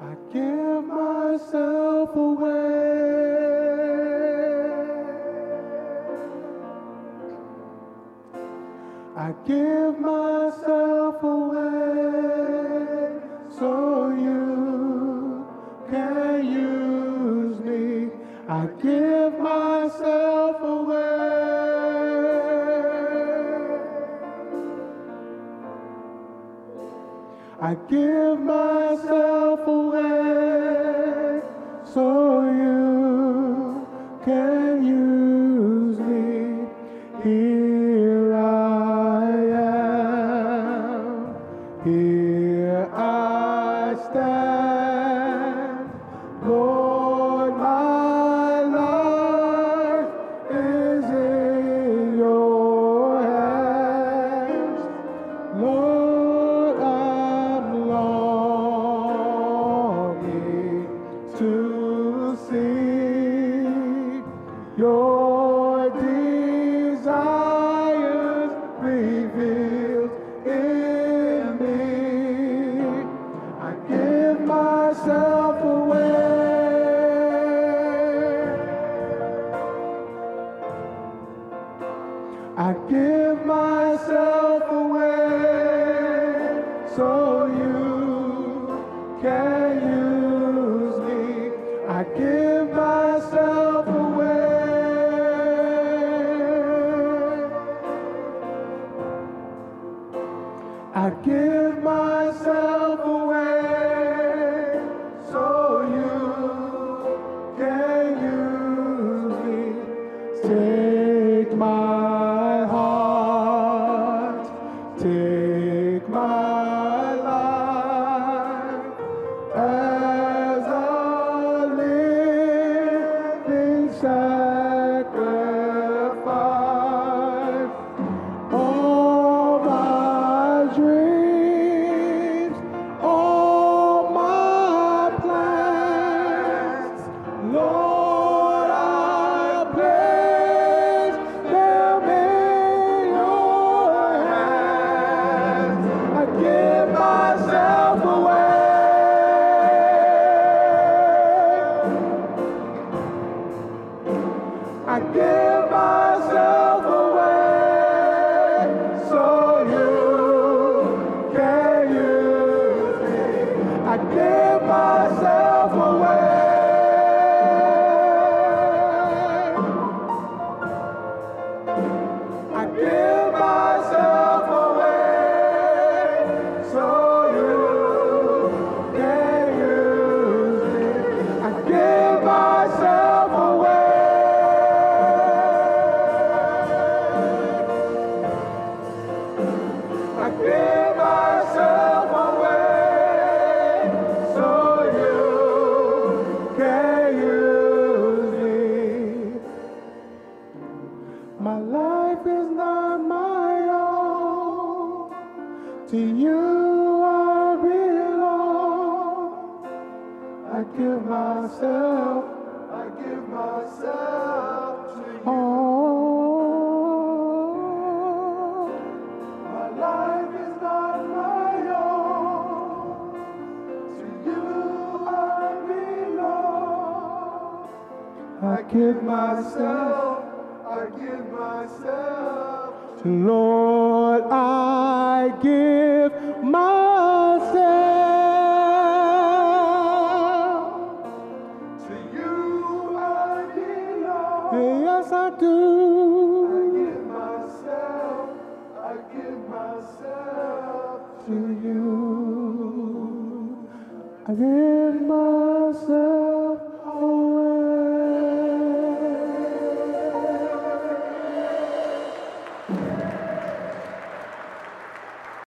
I give myself away. I give myself away so you can use me. I give myself away. I give myself away so you can use me. Here I am, here I stand. To see your desires revealed in me. I give myself away. I give myself away so you can I give myself away so you can use me. Take my heart, take my life as a living sacrifice. To you I belong. I give myself, I give myself to you. Oh, my life is not my own. To you I belong. I give myself, I give myself to Lord, I do. I give myself, I give myself to you. I give.